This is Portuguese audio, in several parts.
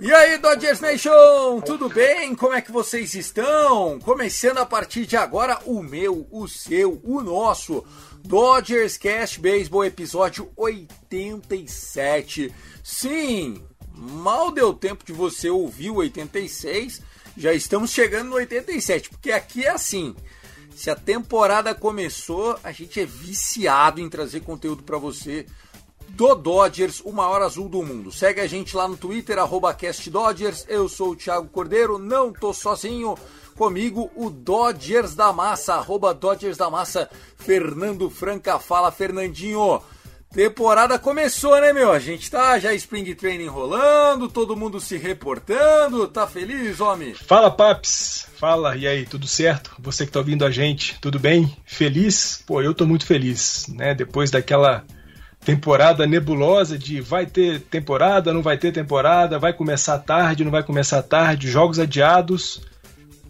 E aí, Dodgers Nation, tudo bem? Como é que vocês estão? Começando a partir de agora o meu, o seu, o nosso Dodgers Cast Baseball episódio 87. Sim, mal deu tempo de você ouvir o 86, já estamos chegando no 87, porque aqui é assim. Se a temporada começou, a gente é viciado em trazer conteúdo para você do Dodgers, o maior azul do mundo. Segue a gente lá no Twitter, CastDodgers. Eu sou o Thiago Cordeiro, não tô sozinho. Comigo, o Dodgers da Massa, arroba Dodgers da Massa, Fernando Franca. Fala, Fernandinho. Temporada começou, né, meu? A gente tá já Spring Training rolando, todo mundo se reportando. Tá feliz, homem? Fala, Paps! Fala, e aí, tudo certo? Você que tá ouvindo a gente, tudo bem? Feliz? Pô, eu tô muito feliz, né? Depois daquela temporada nebulosa de vai ter temporada, não vai ter temporada, vai começar tarde, não vai começar tarde, jogos adiados,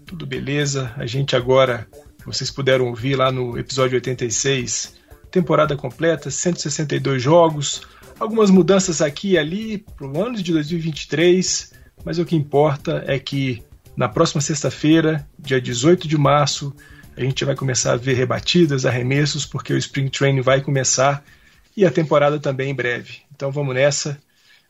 tudo beleza. A gente agora, vocês puderam ouvir lá no episódio 86, temporada completa, 162 jogos, algumas mudanças aqui e ali pro ano de 2023, mas o que importa é que na próxima sexta-feira, dia 18 de março, a gente vai começar a ver rebatidas, arremessos, porque o Spring Training vai começar e a temporada também em breve. Então vamos nessa.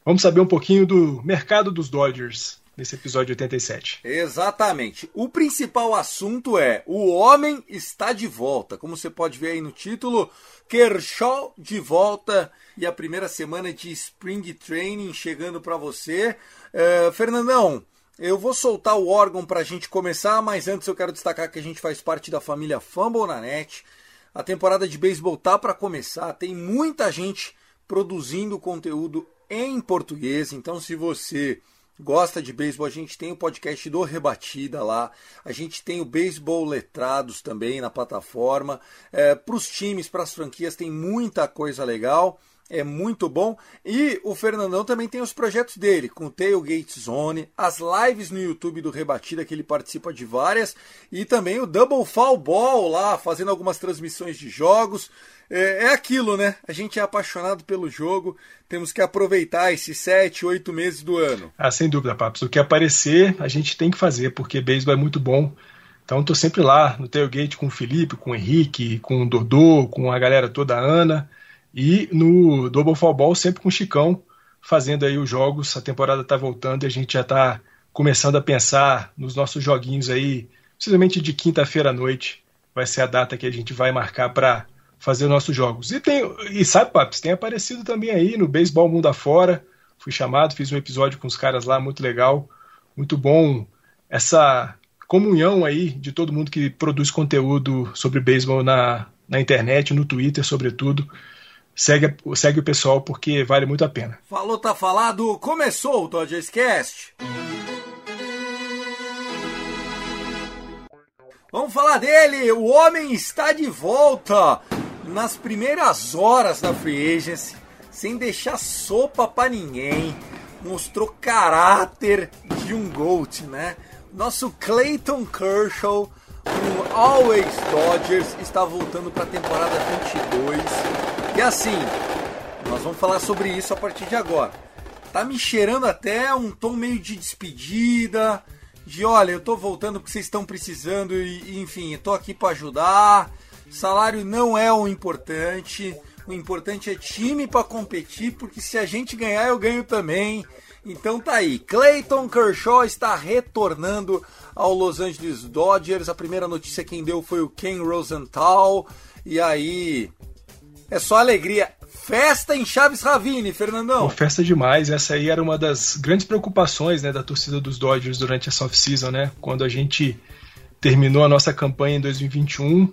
Vamos saber um pouquinho do mercado dos Dodgers nesse episódio 87. Exatamente. O principal assunto é: o homem está de volta. Como você pode ver aí no título, Kershaw de volta e a primeira semana de Spring Training chegando para você. É, Fernandão, eu vou soltar o órgão para a gente começar, mas antes eu quero destacar que a gente faz parte da família Fumble na net. A temporada de beisebol tá para começar, tem muita gente produzindo conteúdo em português, então se você gosta de beisebol, a gente tem o podcast do Rebatida lá, a gente tem o Beisebol Letrados também na plataforma. É, para os times, para as franquias, tem muita coisa legal. É muito bom. E o Fernandão também tem os projetos dele, com o Tailgate Zone, as lives no YouTube do Rebatida, que ele participa de várias, e também o Double Fall Ball lá, fazendo algumas transmissões de jogos. É, é aquilo, né? A gente é apaixonado pelo jogo, temos que aproveitar esses sete, oito meses do ano. Ah, sem dúvida, Papos. O que aparecer, a gente tem que fazer, porque beisebol é muito bom. Então estou sempre lá no tailgate com o Felipe, com o Henrique, com o Dodô, com a galera toda, a Ana. E no Double Fall sempre com o Chicão fazendo aí os jogos. A temporada está voltando e a gente já está começando a pensar nos nossos joguinhos aí, precisamente de quinta-feira à noite. Vai ser a data que a gente vai marcar para fazer nossos jogos. E tem e sabe, Paps, tem aparecido também aí no Beisebol Mundo Afora. Fui chamado, fiz um episódio com os caras lá, muito legal, muito bom. Essa comunhão aí de todo mundo que produz conteúdo sobre beisebol na, na internet, no Twitter, sobretudo. Segue, segue o pessoal porque vale muito a pena. Falou, tá falado. Começou o Dodgers Cast. Vamos falar dele. O homem está de volta nas primeiras horas da free agency, sem deixar sopa para ninguém. Mostrou caráter de um GOAT, né? Nosso Clayton Kershaw, o Always Dodgers, está voltando para a temporada 22. E assim, nós vamos falar sobre isso a partir de agora. Tá me cheirando até um tom meio de despedida, de olha, eu tô voltando porque vocês estão precisando e, enfim, eu tô aqui para ajudar. Salário não é o importante. O importante é time para competir, porque se a gente ganhar, eu ganho também. Então tá aí. Clayton Kershaw está retornando ao Los Angeles Dodgers. A primeira notícia quem deu foi o Ken Rosenthal. E aí, é só alegria. Festa em Chaves Ravine, Fernandão. Pô, festa demais. Essa aí era uma das grandes preocupações né, da torcida dos Dodgers durante essa off-season, né? Quando a gente terminou a nossa campanha em 2021,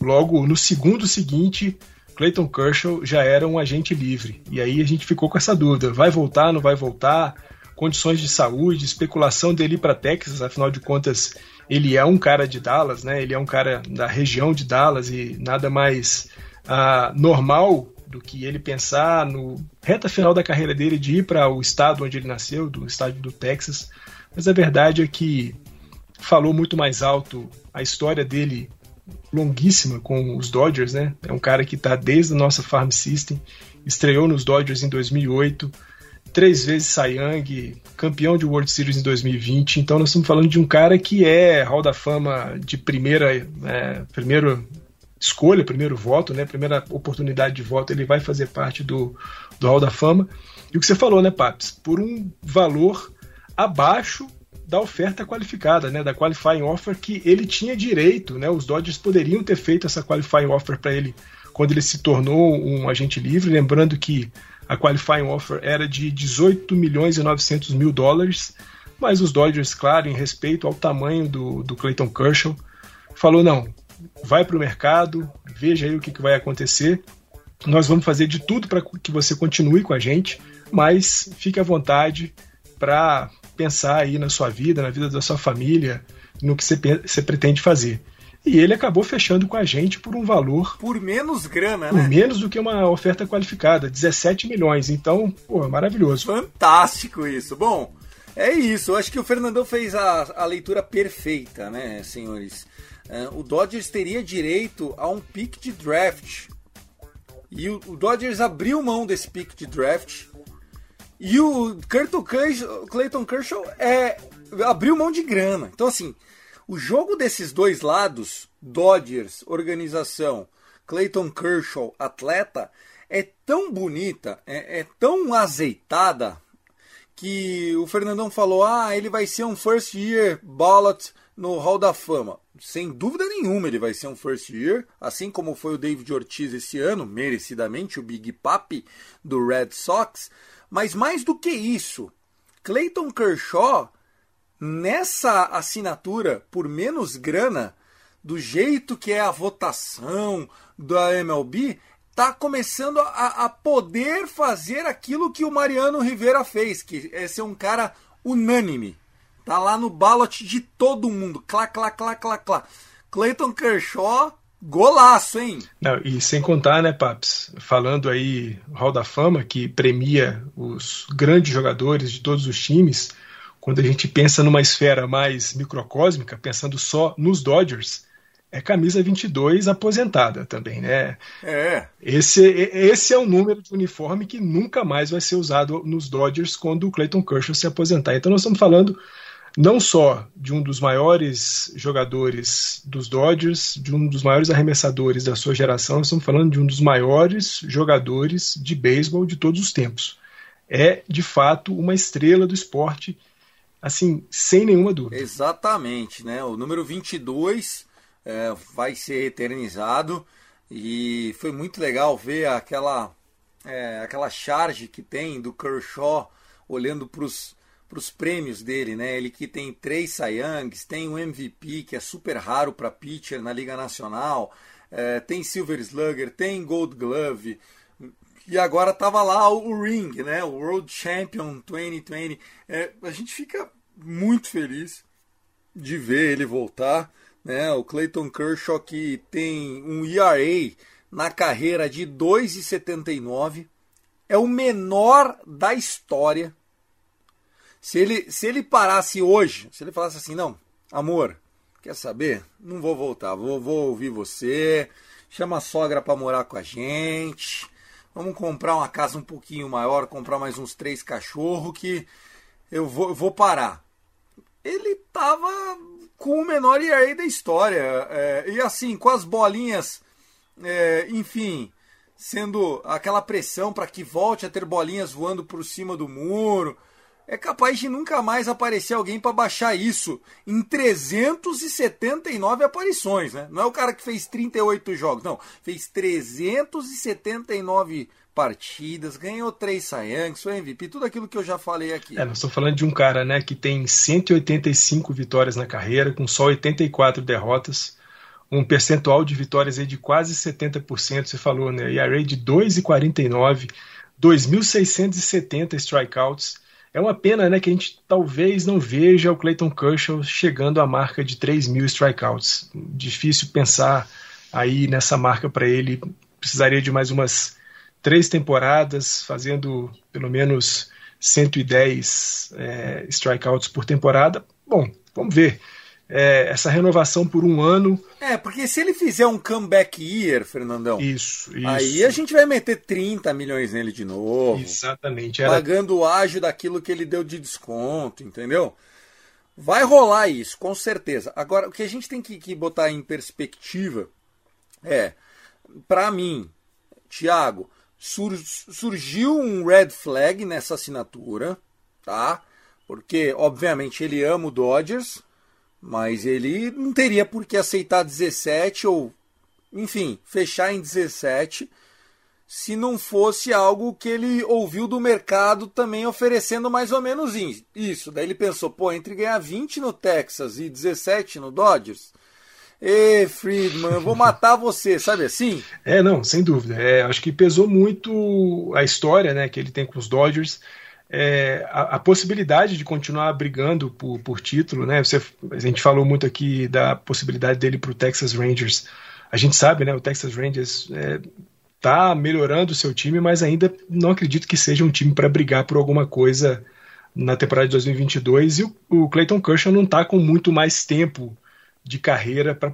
logo no segundo seguinte, Clayton Kershaw já era um agente livre. E aí a gente ficou com essa dúvida: vai voltar, não vai voltar? Condições de saúde, especulação dele para Texas, afinal de contas, ele é um cara de Dallas, né? Ele é um cara da região de Dallas e nada mais uh, normal do que ele pensar no reta final da carreira dele de ir para o estado onde ele nasceu, do estado do Texas. Mas a verdade é que falou muito mais alto a história dele longuíssima com os Dodgers, né? É um cara que está desde a nossa farm system, estreou nos Dodgers em 2008, três vezes Cy Young, campeão de World Series em 2020. Então nós estamos falando de um cara que é Hall da Fama de primeira, é, primeiro escolha, primeiro voto, né? Primeira oportunidade de voto, ele vai fazer parte do, do Hall da Fama. E o que você falou, né, Paps? Por um valor abaixo da oferta qualificada, né, da qualifying offer que ele tinha direito, né? Os Dodgers poderiam ter feito essa qualifying offer para ele quando ele se tornou um agente livre, lembrando que a qualifying offer era de 18 milhões e 900 mil dólares, mas os Dodgers, claro, em respeito ao tamanho do, do Clayton Kershaw, falou não, vai para o mercado, veja aí o que, que vai acontecer. Nós vamos fazer de tudo para que você continue com a gente, mas fique à vontade para pensar aí na sua vida, na vida da sua família, no que você, você pretende fazer. E ele acabou fechando com a gente por um valor. Por menos grana, por né? menos do que uma oferta qualificada, 17 milhões. Então, pô, maravilhoso. Fantástico isso. Bom, é isso. Eu acho que o Fernandão fez a, a leitura perfeita, né, senhores? Uh, o Dodgers teria direito a um pick de draft. E o, o Dodgers abriu mão desse pick de draft. E o Clayton Kershaw é, abriu mão de grana. Então, assim, o jogo desses dois lados, Dodgers, organização, Clayton Kershaw, atleta, é tão bonita, é, é tão azeitada, que o Fernandão falou: ah, ele vai ser um first year ballot no Hall da Fama. Sem dúvida nenhuma ele vai ser um first year, assim como foi o David Ortiz esse ano, merecidamente o Big Papi do Red Sox. Mas mais do que isso, Clayton Kershaw, nessa assinatura por menos grana, do jeito que é a votação da MLB, tá começando a, a, poder fazer aquilo que o Mariano Rivera fez, que é ser um cara unânime. Tá lá no ballot de todo mundo. Clá, clá, clá, clá, clá. Clayton Kershaw, golaço, hein? Não, e sem contar, né, Paps? Falando aí, Hall da Fama, que premia os grandes jogadores de todos os times. Quando a gente pensa numa esfera mais microcósmica, pensando só nos Dodgers, é camisa 22 aposentada também, né? É. Esse, esse é um número de uniforme que nunca mais vai ser usado nos Dodgers quando o Clayton Kershaw se aposentar. Então nós estamos falando não só de um dos maiores jogadores dos Dodgers, de um dos maiores arremessadores da sua geração, estamos falando de um dos maiores jogadores de beisebol de todos os tempos. É, de fato, uma estrela do esporte, assim, sem nenhuma dúvida. Exatamente, né? O número 22 é, vai ser eternizado e foi muito legal ver aquela, é, aquela charge que tem do Kershaw olhando para os para os prêmios dele, né? Ele que tem três Cy Youngs, tem um MVP que é super raro para pitcher na Liga Nacional, é, tem Silver Slugger, tem Gold Glove e agora tava lá o ring, né? O World Champion 2020. É, a gente fica muito feliz de ver ele voltar, né? O Clayton Kershaw que tem um ERA na carreira de 2,79 é o menor da história se ele, se ele parasse hoje, se ele falasse assim, não, amor, quer saber? Não vou voltar, vou, vou ouvir você, chama a sogra para morar com a gente, vamos comprar uma casa um pouquinho maior, comprar mais uns três cachorros que eu vou, eu vou parar. ele tava com o menor ERA da história. É, e assim, com as bolinhas, é, enfim, sendo aquela pressão para que volte a ter bolinhas voando por cima do muro. É capaz de nunca mais aparecer alguém para baixar isso em 379 aparições, né? Não é o cara que fez 38 jogos, não. Fez 379 partidas, ganhou três Saiyans, foi MVP, tudo aquilo que eu já falei aqui. É, nós estamos falando de um cara, né, que tem 185 vitórias na carreira, com só 84 derrotas um percentual de vitórias aí de quase 70%, você falou, né? ERA de 2,49, 2.670 strikeouts. É uma pena, né, que a gente talvez não veja o Clayton Kershaw chegando à marca de 3 mil strikeouts. Difícil pensar aí nessa marca para ele. Precisaria de mais umas três temporadas, fazendo pelo menos 110 é, strikeouts por temporada. Bom, vamos ver é, essa renovação por um ano. É, porque se ele fizer um comeback year, Fernandão, isso, isso. aí a gente vai meter 30 milhões nele de novo. Exatamente. Era... Pagando o ágio daquilo que ele deu de desconto, entendeu? Vai rolar isso, com certeza. Agora, o que a gente tem que, que botar em perspectiva é, para mim, Thiago, sur surgiu um red flag nessa assinatura, tá? Porque, obviamente, ele ama o Dodgers, mas ele não teria por que aceitar 17 ou, enfim, fechar em 17 se não fosse algo que ele ouviu do mercado também oferecendo mais ou menos isso. Daí ele pensou, pô, entre ganhar 20 no Texas e 17 no Dodgers, Ê, Friedman, eu vou matar você, sabe assim? É, não, sem dúvida. É, acho que pesou muito a história né, que ele tem com os Dodgers é, a, a, possibilidade de continuar brigando por, por título, né? Você, a gente falou muito aqui da possibilidade dele para o Texas Rangers. A gente sabe, né? O Texas Rangers está é, melhorando o seu time, mas ainda não acredito que seja um time para brigar por alguma coisa na temporada de 2022. E o, o Clayton Kershaw não está com muito mais tempo de carreira para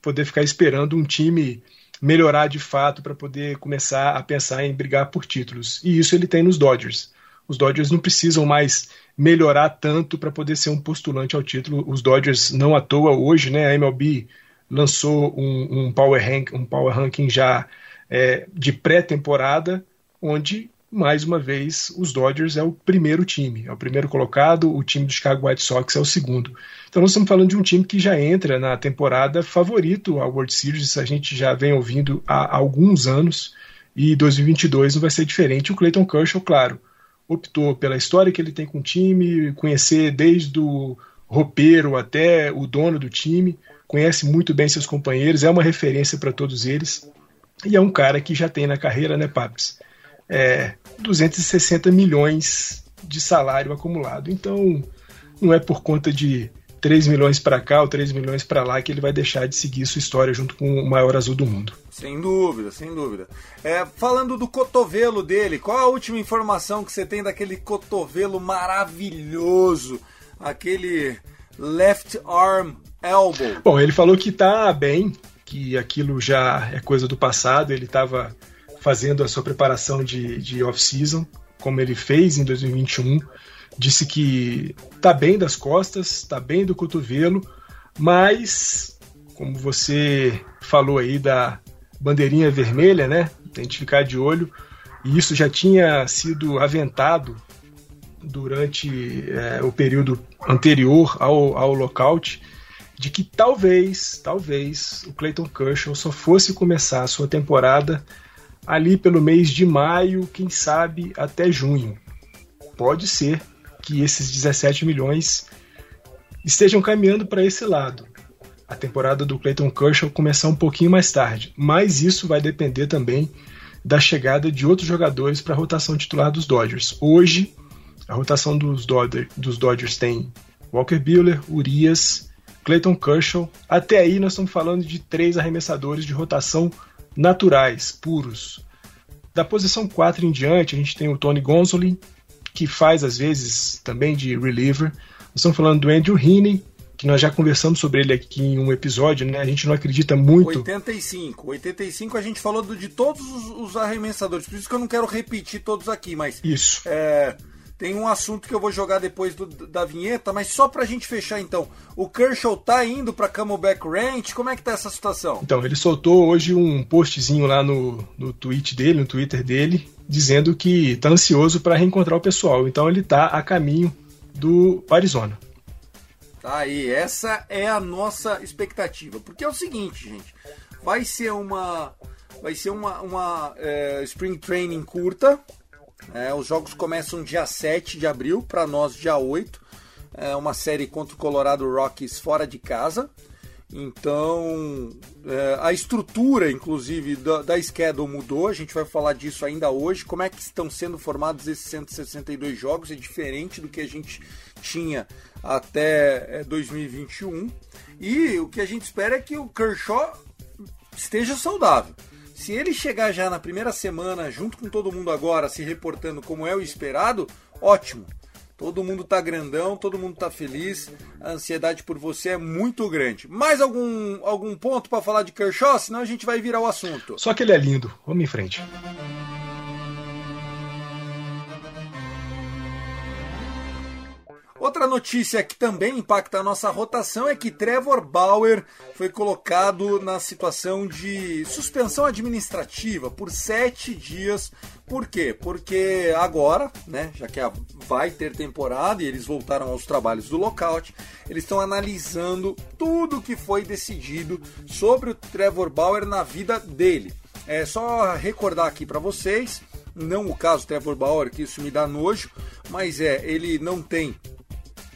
poder ficar esperando um time melhorar de fato para poder começar a pensar em brigar por títulos. E isso ele tem nos Dodgers os Dodgers não precisam mais melhorar tanto para poder ser um postulante ao título. Os Dodgers, não à toa, hoje, né, a MLB lançou um, um power, rank, um power ranking já é, de pré-temporada, onde, mais uma vez, os Dodgers é o primeiro time, é o primeiro colocado, o time do Chicago White Sox é o segundo. Então nós estamos falando de um time que já entra na temporada favorito ao World Series, a gente já vem ouvindo há alguns anos, e 2022 não vai ser diferente. O Clayton Kershaw, claro, optou pela história que ele tem com o time, conhecer desde o roupeiro até o dono do time, conhece muito bem seus companheiros, é uma referência para todos eles e é um cara que já tem na carreira, né, Papes? É, 260 milhões de salário acumulado. Então, não é por conta de 3 milhões para cá ou 3 milhões para lá que ele vai deixar de seguir sua história junto com o maior azul do mundo. Sem dúvida, sem dúvida. É, falando do cotovelo dele, qual a última informação que você tem daquele cotovelo maravilhoso? Aquele left arm elbow. Bom, ele falou que tá bem, que aquilo já é coisa do passado, ele estava fazendo a sua preparação de, de off-season, como ele fez em 2021 disse que tá bem das costas, tá bem do cotovelo, mas como você falou aí da bandeirinha vermelha, né? Tem que ficar de olho. E isso já tinha sido aventado durante é, o período anterior ao, ao lockout, de que talvez, talvez o Clayton Kershaw só fosse começar a sua temporada ali pelo mês de maio, quem sabe até junho. Pode ser que esses 17 milhões estejam caminhando para esse lado. A temporada do Clayton Kershaw começar um pouquinho mais tarde, mas isso vai depender também da chegada de outros jogadores para a rotação titular dos Dodgers. Hoje, a rotação dos, Dodgers, dos Dodgers tem Walker Buehler, Urias, Clayton Kershaw. Até aí nós estamos falando de três arremessadores de rotação naturais, puros. Da posição 4 em diante, a gente tem o Tony Gonsolin, que faz às vezes também de reliever. Nós estamos falando do Andrew Heaney, que nós já conversamos sobre ele aqui em um episódio, né? A gente não acredita muito. 85. 85 a gente falou do, de todos os, os, arremessadores, por isso que eu não quero repetir todos aqui, mas. Isso. É, tem um assunto que eu vou jogar depois do, da vinheta, mas só pra gente fechar então. O Kershaw tá indo pra Camelback Ranch? Como é que tá essa situação? Então, ele soltou hoje um postzinho lá no, no tweet dele, no Twitter dele, dizendo que tá ansioso para reencontrar o pessoal. Então ele tá a caminho do Arizona. Tá aí, essa é a nossa expectativa. Porque é o seguinte, gente, vai ser uma. Vai ser uma, uma é, Spring Training curta, é, os jogos começam dia 7 de abril, para nós dia 8. É uma série contra o Colorado Rockies fora de casa. Então, é, a estrutura, inclusive, da, da schedule mudou. A gente vai falar disso ainda hoje. Como é que estão sendo formados esses 162 jogos? É diferente do que a gente tinha até é, 2021. E o que a gente espera é que o Kershaw esteja saudável. Se ele chegar já na primeira semana, junto com todo mundo agora, se reportando como é o esperado, ótimo. Todo mundo tá grandão, todo mundo tá feliz. A ansiedade por você é muito grande. Mais algum, algum ponto para falar de Kershaw? Senão a gente vai virar o assunto. Só que ele é lindo. Vamos em frente. Outra notícia que também impacta a nossa rotação é que Trevor Bauer foi colocado na situação de suspensão administrativa por sete dias. Por quê? Porque agora, né, já que vai ter temporada e eles voltaram aos trabalhos do lockout, eles estão analisando tudo o que foi decidido sobre o Trevor Bauer na vida dele. É só recordar aqui para vocês, não o caso Trevor Bauer, que isso me dá nojo, mas é, ele não tem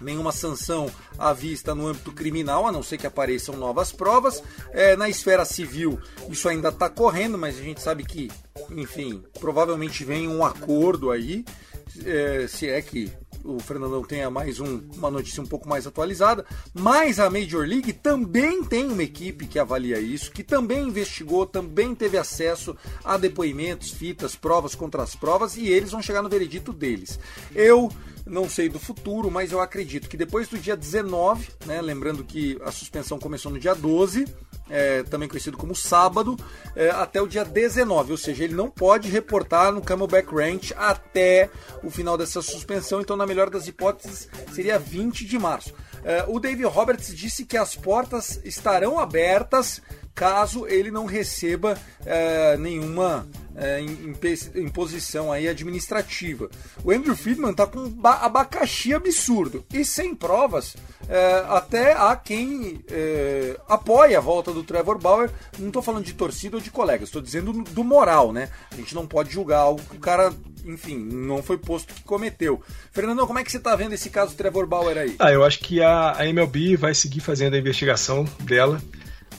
nenhuma sanção à vista no âmbito criminal, a não ser que apareçam novas provas. É, na esfera civil, isso ainda está correndo, mas a gente sabe que, enfim, provavelmente vem um acordo aí, é, se é que o Fernandão tenha mais um, uma notícia um pouco mais atualizada, mas a Major League também tem uma equipe que avalia isso, que também investigou, também teve acesso a depoimentos, fitas, provas contra as provas e eles vão chegar no veredito deles. Eu não sei do futuro, mas eu acredito que depois do dia 19, né, lembrando que a suspensão começou no dia 12, é, também conhecido como sábado, é, até o dia 19, ou seja, ele não pode reportar no Camelback Ranch até o final dessa suspensão, então na melhor das hipóteses seria 20 de março. É, o Dave Roberts disse que as portas estarão abertas caso ele não receba é, nenhuma é, imposição aí administrativa. O Andrew Friedman está com um abacaxi absurdo e sem provas. É, até há quem é, apoia a volta do Trevor Bauer. Não estou falando de torcida ou de colegas, estou dizendo do moral, né? A gente não pode julgar algo que o cara enfim, não foi posto que cometeu. Fernando, como é que você está vendo esse caso do Trevor Bauer aí? Ah, eu acho que a, a MLB vai seguir fazendo a investigação dela.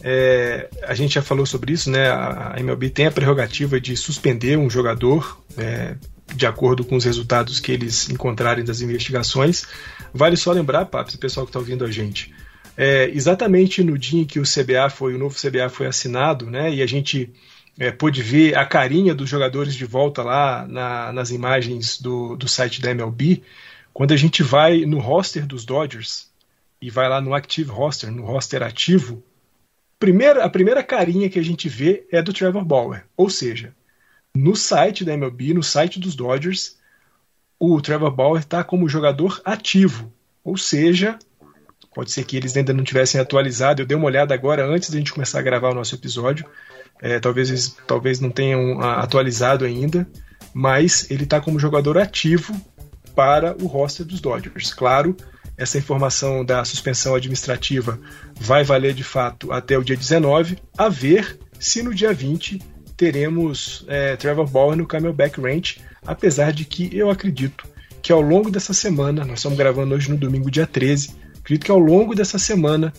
É, a gente já falou sobre isso, né? A MLB tem a prerrogativa de suspender um jogador é, de acordo com os resultados que eles encontrarem das investigações. Vale só lembrar, Paps, o pessoal que está ouvindo a gente, é, exatamente no dia em que o CBA foi, o novo CBA foi assinado, né? E a gente é, pôde ver a carinha dos jogadores de volta lá na, nas imagens do, do site da MLB. Quando a gente vai no roster dos Dodgers e vai lá no Active Roster, no roster ativo, primeira, a primeira carinha que a gente vê é do Trevor Bauer. Ou seja, no site da MLB, no site dos Dodgers, o Trevor Bauer está como jogador ativo. Ou seja, pode ser que eles ainda não tivessem atualizado. Eu dei uma olhada agora antes da gente começar a gravar o nosso episódio. É, talvez, talvez não tenham atualizado ainda, mas ele está como jogador ativo para o roster dos Dodgers. Claro, essa informação da suspensão administrativa vai valer de fato até o dia 19, a ver se no dia 20 teremos é, Trevor Bauer no Camelback Ranch, apesar de que eu acredito que ao longo dessa semana, nós estamos gravando hoje no domingo, dia 13, acredito que ao longo dessa semana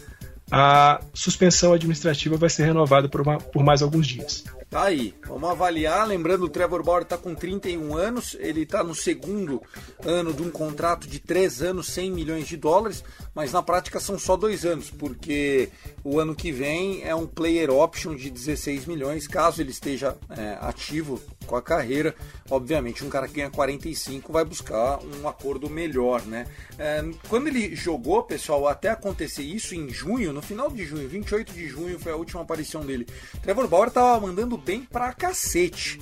a suspensão administrativa vai ser renovada por, uma, por mais alguns dias. Tá aí, vamos avaliar. Lembrando, o Trevor Bauer está com 31 anos, ele está no segundo ano de um contrato de 3 anos, 100 milhões de dólares, mas na prática são só dois anos, porque o ano que vem é um player option de 16 milhões, caso ele esteja é, ativo com a carreira. Obviamente, um cara que ganha 45 vai buscar um acordo melhor, né? É, quando ele jogou, pessoal, até acontecer isso em junho, no final de junho, 28 de junho foi a última aparição dele. Trevor Bauer estava mandando bem pra cacete.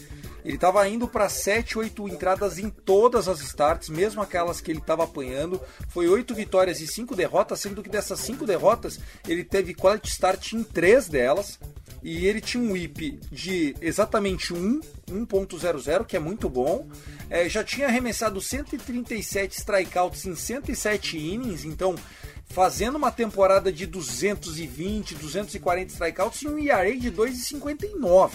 Ele estava indo para 7, 8 entradas em todas as starts, mesmo aquelas que ele estava apanhando. Foi 8 vitórias e 5 derrotas, sendo que dessas 5 derrotas ele teve quality start em 3 delas. E ele tinha um whip de exatamente 1, 1.00, que é muito bom. É, já tinha arremessado 137 strikeouts em 107 innings, então fazendo uma temporada de 220, 240 strikeouts e um ERA de 2,59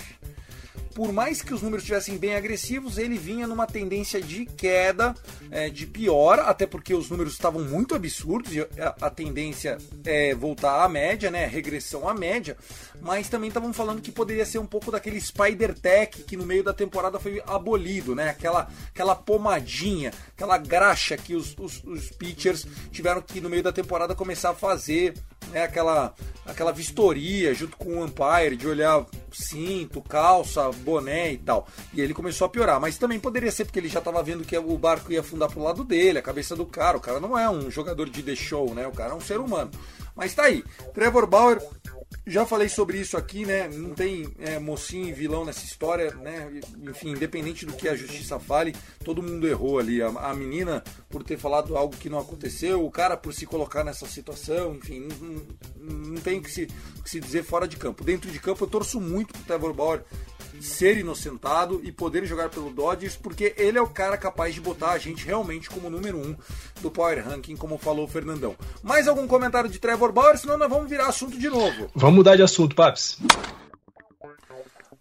por mais que os números estivessem bem agressivos, ele vinha numa tendência de queda, é, de pior, até porque os números estavam muito absurdos e a, a, tendência é voltar à média, né? Regressão à média. Mas também estavam falando que poderia ser um pouco daquele Spider Tech que no meio da temporada foi abolido, né? Aquela, aquela pomadinha, aquela graxa que os, os, os pitchers tiveram que no meio da temporada começar a fazer, né? Aquela, aquela vistoria junto com o umpire de olhar cinto, calça, boné e tal. E ele começou a piorar. Mas também poderia ser porque ele já estava vendo que o barco ia afundar pro lado dele, a cabeça do cara. O cara não é um jogador de The Show, né? O cara é um ser humano. Mas tá aí. Trevor Bauer já falei sobre isso aqui, né? Não tem é, mocinho e vilão nessa história, né? Enfim, independente do que a justiça fale, todo mundo errou ali. A, a menina por ter falado algo que não aconteceu, o cara por se colocar nessa situação, enfim, não, não, não tem o que se, que se dizer fora de campo. Dentro de campo, eu torço muito pro Trevor Bauer ser inocentado e poder jogar pelo Dodgers, porque ele é o cara capaz de botar a gente realmente como número um do Power Ranking, como falou o Fernandão. Mais algum comentário de Trevor Bauer? Senão nós vamos virar assunto de novo. Vamos mudar de assunto, Paps.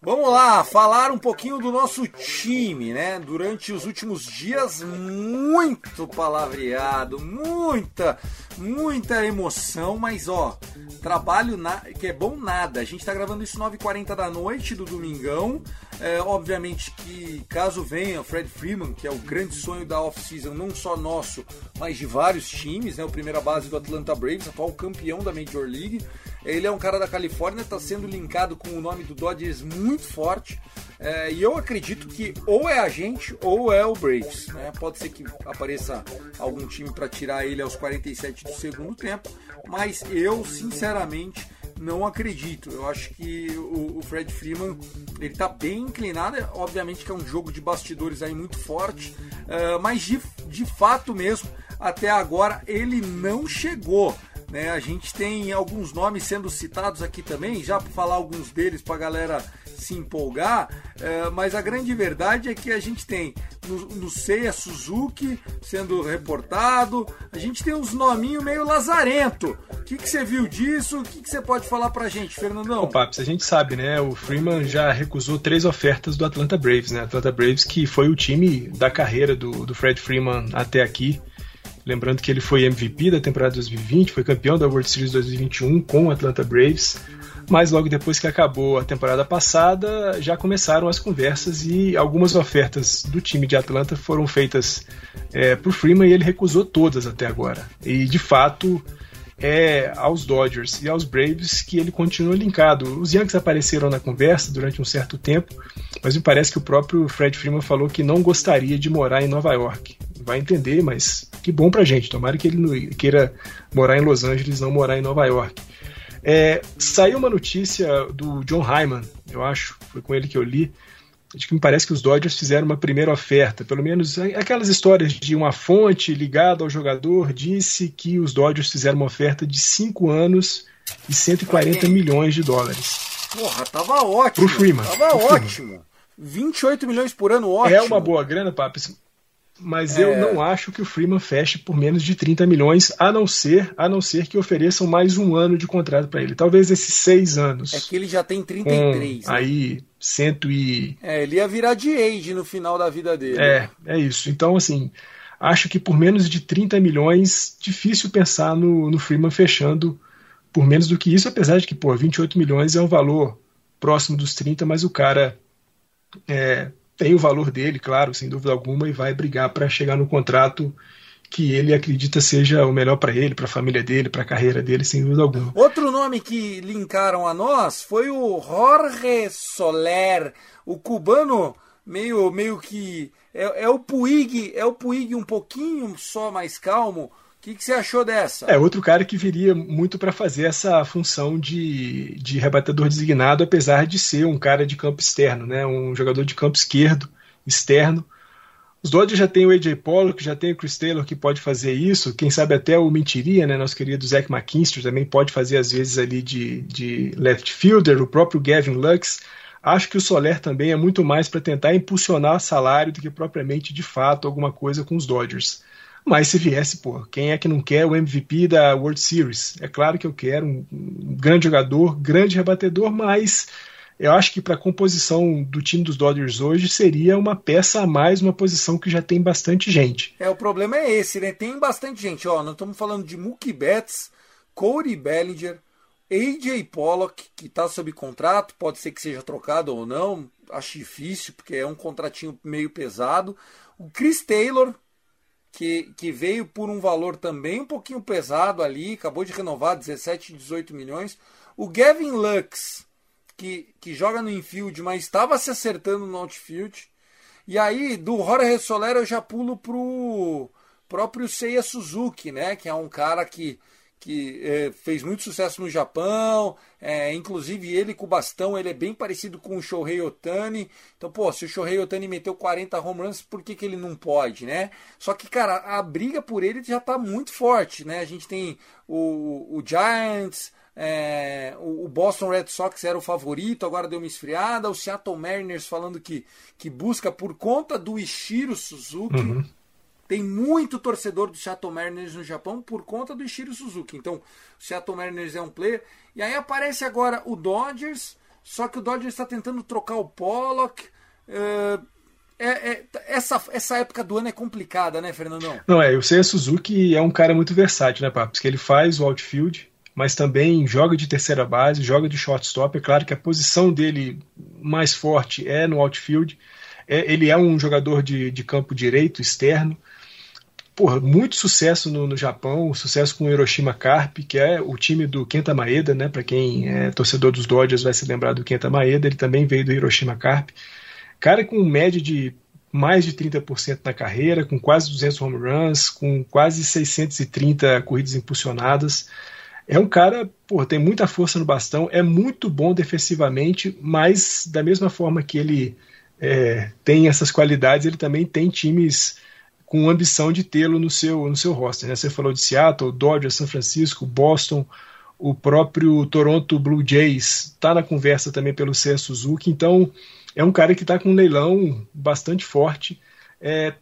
Vamos lá, falar um pouquinho do nosso time, né? Durante os últimos dias, muito palavreado, muita, muita emoção, mas ó, trabalho na... que é bom nada. A gente tá gravando isso 9h40 da noite do domingão. É, obviamente que caso venha o Fred Freeman, que é o grande sonho da off-season, não só nosso, mas de vários times, né? O primeira base do Atlanta Braves, atual campeão da Major League. Ele é um cara da Califórnia, está sendo linkado com o nome do Dodgers muito forte. É, e eu acredito que ou é a gente ou é o Braves. Né? Pode ser que apareça algum time para tirar ele aos 47 do segundo tempo, mas eu, sinceramente, não acredito. Eu acho que o, Fred Freeman ele está bem inclinado. Obviamente que é um jogo de bastidores aí muito forte, uh, mas de, de fato mesmo, até agora ele não chegou. Né? A gente tem alguns nomes sendo citados aqui também, já para falar alguns deles para a galera se empolgar, é, mas a grande verdade é que a gente tem no, no Seiya Suzuki sendo reportado, a gente tem uns nominhos meio lazarento. O que, você viu disso? O que, que você pode falar pra gente, Fernandão? O Paps, a gente sabe, né? O Freeman já recusou três ofertas do Atlanta Braves, né? Atlanta Braves que foi o time da carreira do, do Fred Freeman até aqui. Lembrando que ele foi MVP da temporada 2020, foi campeão da World Series 2021 com o Atlanta Braves. Mas logo depois que acabou a temporada passada, já começaram as conversas e algumas ofertas do time de Atlanta foram feitas é, para o Freeman e ele recusou todas até agora. E de fato é aos Dodgers e aos Braves que ele continua linkado. Os Yankees apareceram na conversa durante um certo tempo, mas me parece que o próprio Fred Freeman falou que não gostaria de morar em Nova York vai entender, mas que bom pra gente. Tomara que ele não queira morar em Los Angeles, não morar em Nova York. É, saiu uma notícia do John Hyman, eu acho, foi com ele que eu li, de que me parece que os Dodgers fizeram uma primeira oferta, pelo menos aquelas histórias de uma fonte ligada ao jogador disse que os Dodgers fizeram uma oferta de 5 anos e 140 milhões de dólares. Porra, tava ótimo. Pro Freeman. Tava pro ótimo. Freeman. 28 milhões por ano, ótimo. É uma boa grana, Papis, mas é... eu não acho que o Freeman feche por menos de 30 milhões, a não ser, a não ser que ofereçam mais um ano de contrato para ele. Talvez esses seis anos. É que ele já tem 33. Com, né? Aí, cento e. É, ele ia virar de age no final da vida dele. É, é isso. Então, assim, acho que por menos de 30 milhões, difícil pensar no, no Freeman fechando por menos do que isso, apesar de que, pô, 28 milhões é um valor próximo dos 30, mas o cara é, tem o valor dele, claro, sem dúvida alguma, e vai brigar para chegar no contrato que ele acredita seja o melhor para ele, para a família dele, para a carreira dele, sem dúvida alguma. Outro nome que linkaram a nós foi o Jorge Soler, o cubano meio meio que é, é o Puig, é o Puig um pouquinho só mais calmo, O que, que, você achou dessa? É, outro cara que viria muito para fazer essa função de, de rebatedor designado, apesar de ser um cara de campo externo, né? Um jogador de campo esquerdo, externo. Os Dodgers já tem o AJ Pollock, já tem o Chris Taylor que pode fazer isso. Quem sabe até o Mentiria, né? Nosso querido Zach McKinstry também pode fazer às vezes ali de, de left fielder. O próprio Gavin Lux. Acho que o Soler também é muito mais para tentar impulsionar salário do que propriamente de fato alguma coisa com os Dodgers. Mas se viesse, pô, quem é que não quer o MVP da World Series? É claro que eu quero um, um grande jogador, grande rebatedor, mas eu acho que para a composição do time dos Dodgers hoje seria uma peça a mais, uma posição que já tem bastante gente. É, o problema é esse, né? Tem bastante gente. Ó, nós estamos falando de Mookie Betts, Corey Bellinger, AJ Pollock, que está sob contrato, pode ser que seja trocado ou não, acho difícil, porque é um contratinho meio pesado. O Chris Taylor, que, que veio por um valor também um pouquinho pesado ali, acabou de renovar 17, 18 milhões. O Gavin Lux, que, que joga no infield, mas estava se acertando no outfield. E aí, do Jorge Soler eu já pulo pro próprio Seiya Suzuki, né? Que é um cara que que é, fez muito sucesso no Japão, é, inclusive ele com o bastão, ele é bem parecido com o Shohei Otani. Então, pô, se o Shohei Otani meteu 40 home runs, por que, que ele não pode, né? Só que, cara, a briga por ele já tá muito forte, né? A gente tem o, o Giants, é, o Boston Red Sox era o favorito, agora deu uma esfriada. O Seattle Mariners falando que, que busca por conta do Ishiro Suzuki. Uhum tem muito torcedor do Seattle Mariners no Japão por conta do Ishiro Suzuki. Então, o Seattle Mariners é um player. E aí aparece agora o Dodgers, só que o Dodgers está tentando trocar o Pollock. Uh, é, é, essa, essa época do ano é complicada, né, Fernandão? Não, é. Eu sei a Suzuki é um cara muito versátil, né, Papo? Porque ele faz o outfield, mas também joga de terceira base, joga de shortstop. É claro que a posição dele mais forte é no outfield. É, ele é um jogador de, de campo direito, externo porra, muito sucesso no, no Japão, sucesso com o Hiroshima Carp, que é o time do Kenta Maeda, né? Para quem é torcedor dos Dodgers vai se lembrar do Kenta Maeda, ele também veio do Hiroshima Carp. Cara com média de mais de 30% na carreira, com quase 200 home runs, com quase 630 corridas impulsionadas. É um cara, porra, tem muita força no bastão, é muito bom defensivamente, mas da mesma forma que ele é, tem essas qualidades, ele também tem times com ambição de tê-lo no seu, no seu roster. Né? Você falou de Seattle, Dodgers, São Francisco, Boston, o próprio Toronto Blue Jays está na conversa também pelo Seiya Suzuki, então é um cara que está com um leilão bastante forte. É,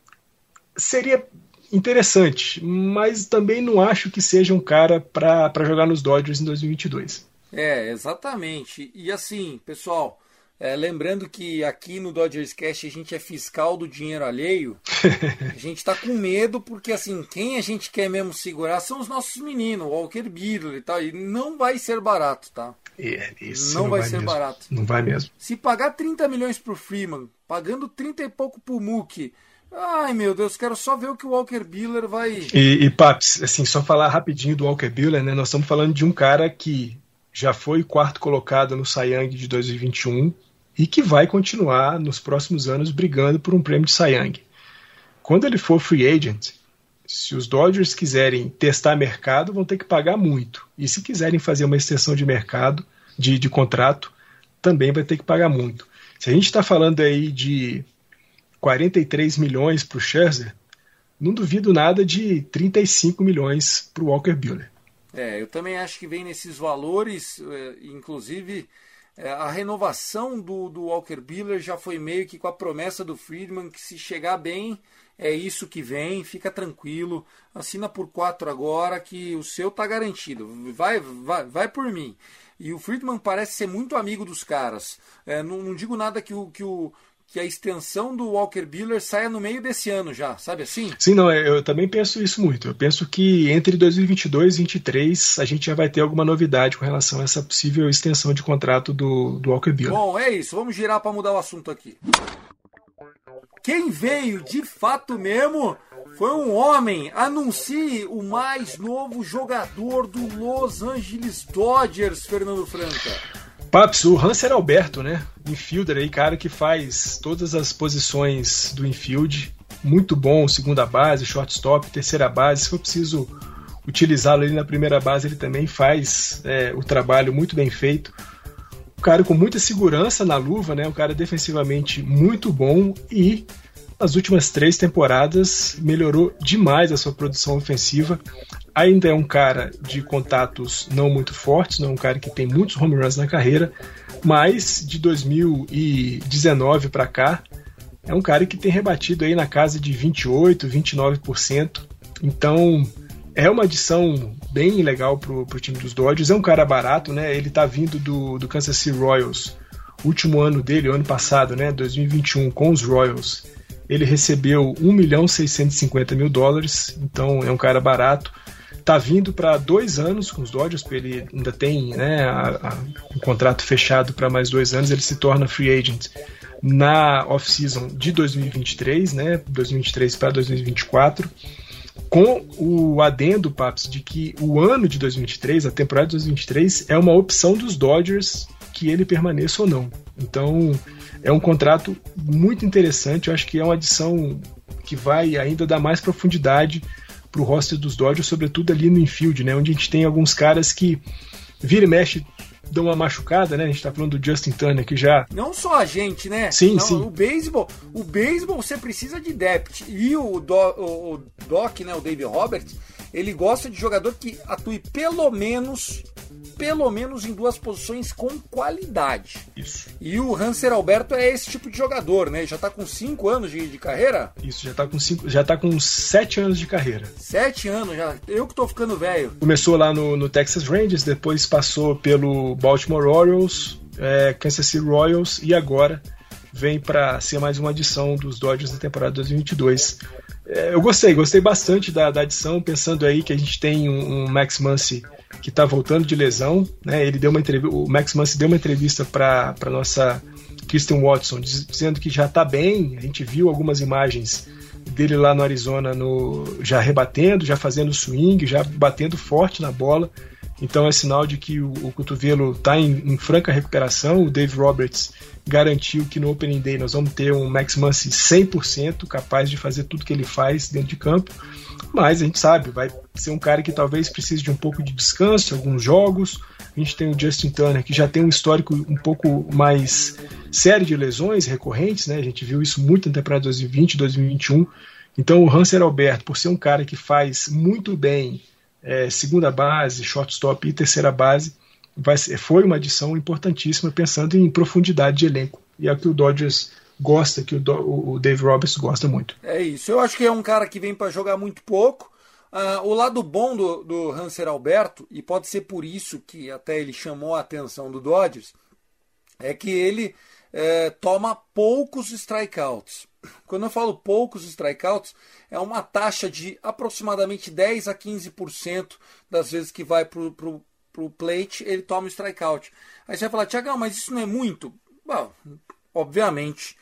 seria interessante, mas também não acho que seja um cara para jogar nos Dodgers em 2022. É, exatamente. E assim, pessoal, é, lembrando que aqui no Dodgers Cash a gente é fiscal do dinheiro alheio. A gente tá com medo porque assim, quem a gente quer mesmo segurar são os nossos meninos, o Walker Buehler e tal. E não vai ser barato, tá? É, isso não, não vai, vai, ser mesmo. barato. Não vai mesmo. Se pagar 30 milhões pro Freeman, pagando 30 e pouco pro Mookie, Ai meu Deus, quero só ver o que o Walker Buehler vai. E, e Paps, assim, só falar rapidinho do Walker Buehler, né? Nós estamos falando de um cara que já foi quarto colocado no Young de 2021, e que vai continuar nos próximos anos brigando por um prêmio de Cy Young. Quando ele for free agent, se os Dodgers quiserem testar mercado, vão ter que pagar muito. E se quiserem fazer uma extensão de mercado, de, de contrato, também vai ter que pagar muito. Se a gente está falando aí de 43 milhões para o Scherzer, não duvido nada de 35 milhões para o Walker Buehler. É, eu também acho que vem nesses valores, é, inclusive é, a renovação do, do Walker Buehler já foi meio que com a promessa do Friedman que se chegar bem é isso que vem, fica tranquilo, assina por quatro agora que o seu tá garantido, vai, vai, vai por mim. E o Friedman parece ser muito amigo dos caras. É, não, não, digo nada que o, que o, que a extensão do Walker Buehler saia no meio desse ano já, sabe assim? Sim, não, eu também penso isso muito. Eu penso que entre 2022 e 2023 a gente já vai ter alguma novidade com relação a essa possível extensão de contrato do, do Walker Buehler. Bom, é isso. Vamos girar para mudar o assunto aqui. Quem veio de fato mesmo foi um homem. Anuncie o mais novo jogador do Los Angeles Dodgers, Fernando Franca. Paps, o Hanser Alberto, né? Infielder aí, cara que faz todas as posições do infield. Muito bom, segunda base, shortstop, terceira base. Se for preciso utilizá-lo ali na primeira base, ele também faz é, o trabalho muito bem feito. Um cara com muita segurança na luva, né? Um cara defensivamente muito bom e nas últimas três temporadas melhorou demais a sua produção ofensiva. Ainda é um cara de contatos não muito fortes, não é um cara que tem muitos home runs na carreira, mas de 2019 para cá é um cara que tem rebatido aí na casa de 28, 29%. Então é uma adição bem legal pro, pro time dos Dodgers. É um cara barato, né? Ele tá vindo do, do Kansas City Royals. último ano dele, ano passado, né? 2021, com os Royals ele recebeu 1 milhão 650 mil dólares, então é um cara barato. Tá vindo para dois anos com os Dodgers, porque ele ainda tem né, a, a, um contrato fechado para mais dois anos. Ele se torna free agent na off-season de 2023, né, 2023 para 2024, com o adendo, Paps, de que o ano de 2023, a temporada de 2023, é uma opção dos Dodgers que ele permaneça ou não. Então, é um contrato muito interessante. Eu acho que é uma adição que vai ainda dar mais profundidade para o roster dos Dodgers, sobretudo ali no infield, né? Onde a gente tem alguns caras que vira e mexe dão uma machucada, né? A gente tá falando do Justin Turner que já. Não só a gente, né? Sim, Não, sim. O beisebol, o beisebol você precisa de depth. E o, Do, o, o Doc, né? O David Roberts, ele gosta de jogador que atue pelo menos pelo menos em duas posições com qualidade. Isso. E o Hanser Alberto é esse tipo de jogador, né? Já tá com 5 anos de, de, carreira? Isso, já tá com cinco, já tá com 7 anos de carreira. 7 anos já. Eu que tô ficando velho. Começou lá no, no Texas Rangers, depois passou pelo Baltimore Orioles, é, Kansas City Royals e agora vem para ser mais uma adição dos Dodgers na temporada 2022. É, eu gostei, gostei bastante da, da adição, pensando aí que a gente tem um, um Max Muncy que está voltando de lesão, né? Ele deu uma entrevista, o Max Muncy deu uma entrevista para nossa Kristen Watson, dizendo que já está bem. A gente viu algumas imagens dele lá no Arizona, no, já rebatendo, já fazendo swing, já batendo forte na bola. Então é sinal de que o, o cotovelo está em, em, franca recuperação. O Dave Roberts garantiu que no Opening Day nós vamos ter um Max Muncy 100% capaz de fazer tudo que ele faz dentro de campo. Mas a gente sabe, vai ser um cara que talvez precise de um pouco de descanso, alguns jogos. A gente tem o Justin Turner, que já tem um histórico um pouco mais sério de lesões recorrentes, né? A gente viu isso muito na temporada 2020 2021. Então o Hanser Alberto, por ser um cara que faz muito bem é, segunda base, shortstop e terceira base, vai ser, foi uma adição importantíssima pensando em profundidade de elenco. E é o que o Dodgers gosta, que o, o Dave Roberts gosta muito. É isso. Eu acho que é um cara que vem para jogar muito pouco. Uh, o lado bom do, do Hanser Alberto, e pode ser por isso que até ele chamou a atenção do Dodgers, é que ele é, toma poucos strikeouts. Quando eu falo poucos strikeouts, é uma taxa de aproximadamente 10 a 15% das vezes que vai para o plate, ele toma o strikeout. Aí você vai falar, Tiagão, mas isso não é muito? Bom, obviamente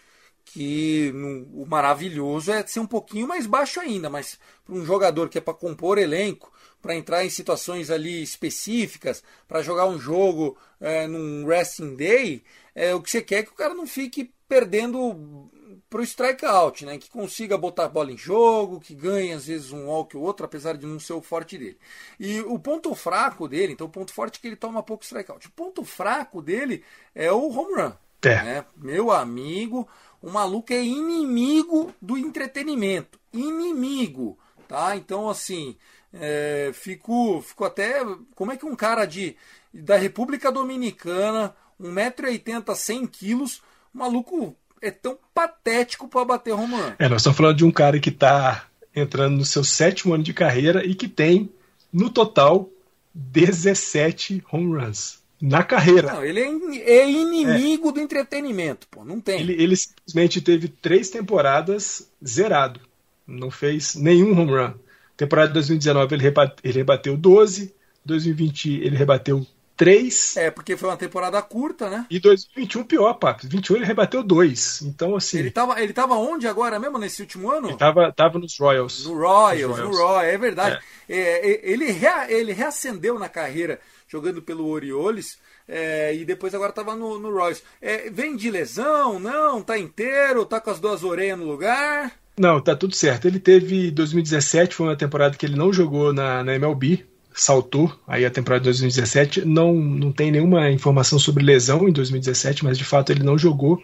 que no, o maravilhoso é ser um pouquinho mais baixo ainda, mas para um jogador que é para compor elenco, para entrar em situações ali específicas, para jogar um jogo é, num resting day, é, o que você quer é que o cara não fique perdendo para o strikeout, né? que consiga botar a bola em jogo, que ganhe às vezes um walk ou outro, apesar de não ser o forte dele. E o ponto fraco dele, então o ponto forte é que ele toma pouco strikeout. O ponto fraco dele é o home run. É. Né? Meu amigo, o maluco é inimigo do entretenimento. Inimigo. Tá? Então, assim, é, fico, fico até. Como é que um cara de, da República Dominicana, 1,80m, 100 quilos, maluco é tão patético para bater run? É, nós estamos falando de um cara que está entrando no seu sétimo ano de carreira e que tem, no total, 17 home runs na carreira. Não, ele é, é inimigo é. do entretenimento, pô. Não tem. Ele, ele, simplesmente teve três temporadas zerado. Não fez nenhum home run. Temporada de 2019 ele, rebate, ele rebateu 12. 2020 ele rebateu 3. É, porque foi uma temporada curta, né? E 2021 pior, papo. 21 ele rebateu 2. Então, assim. Ele tava, ele tava onde agora mesmo nesse último ano? Ele tava, tava nos Royals. No Royals, Royals. no Royals, é verdade. É. É, ele, rea, ele reacendeu na carreira jogando pelo Orioles. É, e depois agora estava no, no Royals. É, vem de lesão? Não? Tá inteiro? Tá com as duas orelhas no lugar? Não, tá tudo certo. Ele teve 2017, foi uma temporada que ele não jogou na, na MLB, saltou aí a temporada de 2017. Não, não tem nenhuma informação sobre lesão em 2017, mas de fato ele não jogou.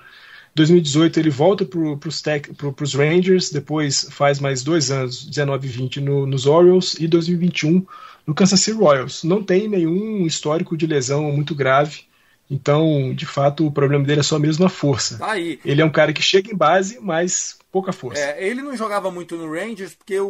2018 ele volta para os Rangers, depois faz mais dois anos, 19 e 20 no, nos Orioles e 2021 no Kansas City Royals. Não tem nenhum histórico de lesão muito grave. Então, de fato, o problema dele é só mesmo a força. Tá aí. Ele é um cara que chega em base, mas pouca força. É, ele não jogava muito no Rangers porque o,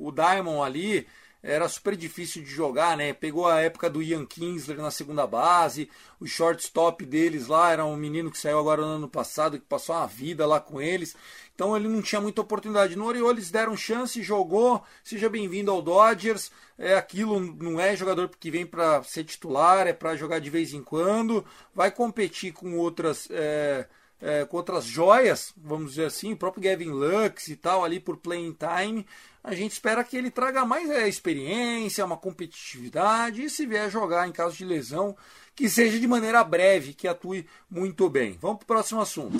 o Diamond ali era super difícil de jogar, né? Pegou a época do Ian Kinsler na segunda base, o shortstop deles lá era um menino que saiu agora no ano passado, que passou uma vida lá com eles. Então ele não tinha muita oportunidade. No Orioles deram chance, jogou. Seja bem-vindo ao Dodgers. É aquilo, não é jogador que vem para ser titular, é para jogar de vez em quando. Vai competir com outras. É, é, com outras joias, vamos dizer assim, o próprio Gavin Lux e tal, ali por playing time, a gente espera que ele traga mais é, experiência, uma competitividade e se vier jogar em caso de lesão, que seja de maneira breve, que atue muito bem. Vamos para o próximo assunto.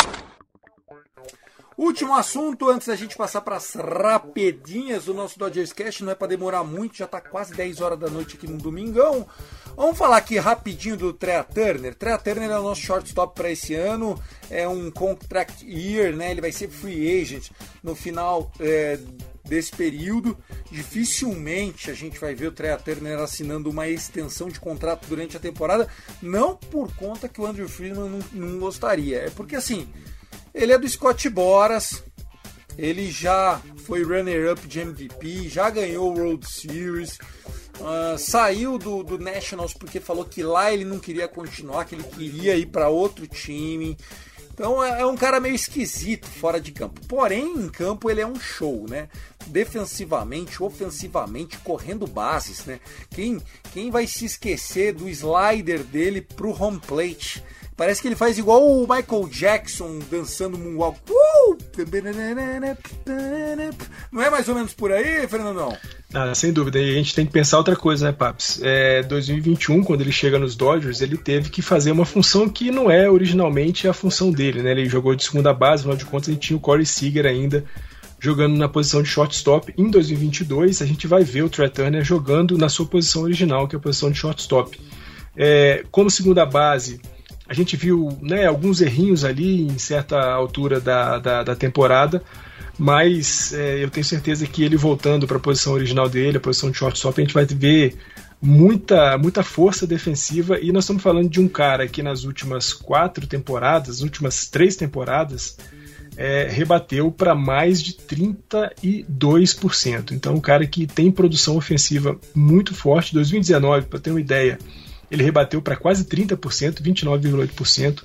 Último assunto, antes da gente passar para as rapidinhas do nosso Dodgers Cast, não é para demorar muito, já está quase 10 horas da noite aqui no domingão. Vamos falar aqui rapidinho do Trea Turner. Trea Turner é o nosso shortstop para esse ano, é um contract year, né? Ele vai ser free agent no final é, desse período. Dificilmente a gente vai ver o Trea Turner assinando uma extensão de contrato durante a temporada, não por conta que o Andrew Friedman não, não gostaria, é porque assim ele é do Scott Boras, ele já foi runner-up de MVP, já ganhou o World Series, uh, saiu do, do, Nationals porque falou que lá ele não queria continuar, que ele queria ir para outro time. Então é, é, um cara meio esquisito fora de campo. Porém, em campo ele é um show, né? Defensivamente, ofensivamente, correndo bases, né? Quem, quem vai se esquecer do slider dele pro home plate? Parece que ele faz igual o Michael Jackson dançando moonwalk. Uh! Não é mais ou menos por aí, Fernandão? Ah, sem dúvida. E a gente tem que pensar outra coisa, né, Paps? É, 2021, quando ele chega nos Dodgers, ele teve que fazer uma função que não é originalmente a função dele, né? Ele jogou de segunda base, afinal de contas, ele tinha o Corey Seager ainda jogando na posição de shortstop. Em 2022, a gente vai ver o Trey Turner jogando na sua posição original, que é a posição de shortstop. É, como segunda base, a gente viu né, alguns errinhos ali em certa altura da, da, da temporada, mas é, eu tenho certeza que ele voltando para a posição original dele, a posição de shortstop, a gente vai ver muita, muita força defensiva e nós estamos falando de um cara que nas últimas quatro temporadas, últimas três temporadas, é, rebateu para mais de 32%. Então, um cara que tem produção ofensiva muito forte. 2019, para ter uma ideia, ele rebateu para quase 30%, 29,8%.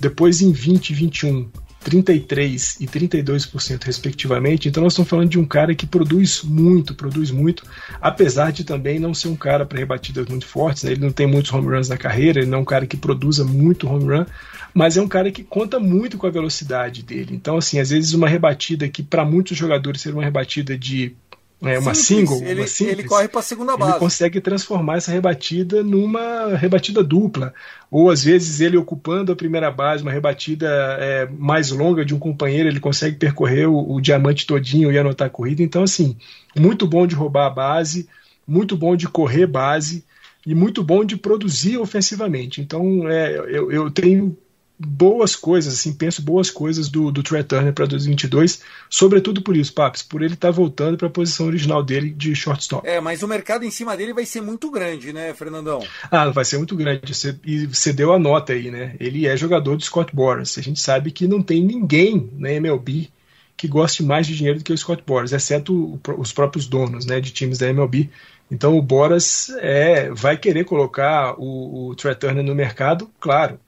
Depois em 20 e 21, 33 e 32% respectivamente. Então nós estamos falando de um cara que produz muito, produz muito, apesar de também não ser um cara para rebatidas muito fortes, né? ele não tem muitos home runs na carreira, ele não é um cara que produza muito home run, mas é um cara que conta muito com a velocidade dele. Então assim, às vezes uma rebatida que para muitos jogadores seria uma rebatida de é uma single, ele, uma simples, ele corre para a segunda base. Ele consegue transformar essa rebatida numa rebatida dupla, ou às vezes ele ocupando a primeira base, uma rebatida é, mais longa de um companheiro, ele consegue percorrer o, o, diamante todinho e anotar a corrida. Então assim, muito bom de roubar a base, muito bom de correr base e muito bom de produzir ofensivamente. Então é, eu, eu tenho boas coisas, assim, penso boas coisas do, do Trey Turner para 2022, sobretudo por isso, Paps, por ele estar tá voltando para a posição original dele de shortstop. É, mas o mercado em cima dele vai ser muito grande, né, Fernandão? Ah, vai ser muito grande. Você, e você deu a nota aí, né? Ele é jogador do Scott Boras. A gente sabe que não tem ninguém na MLB que goste mais de dinheiro do que o Scott Boras, exceto os próprios donos, né, de times da MLB. Então o Boras é, vai querer colocar o, o Trey Turner no mercado, claro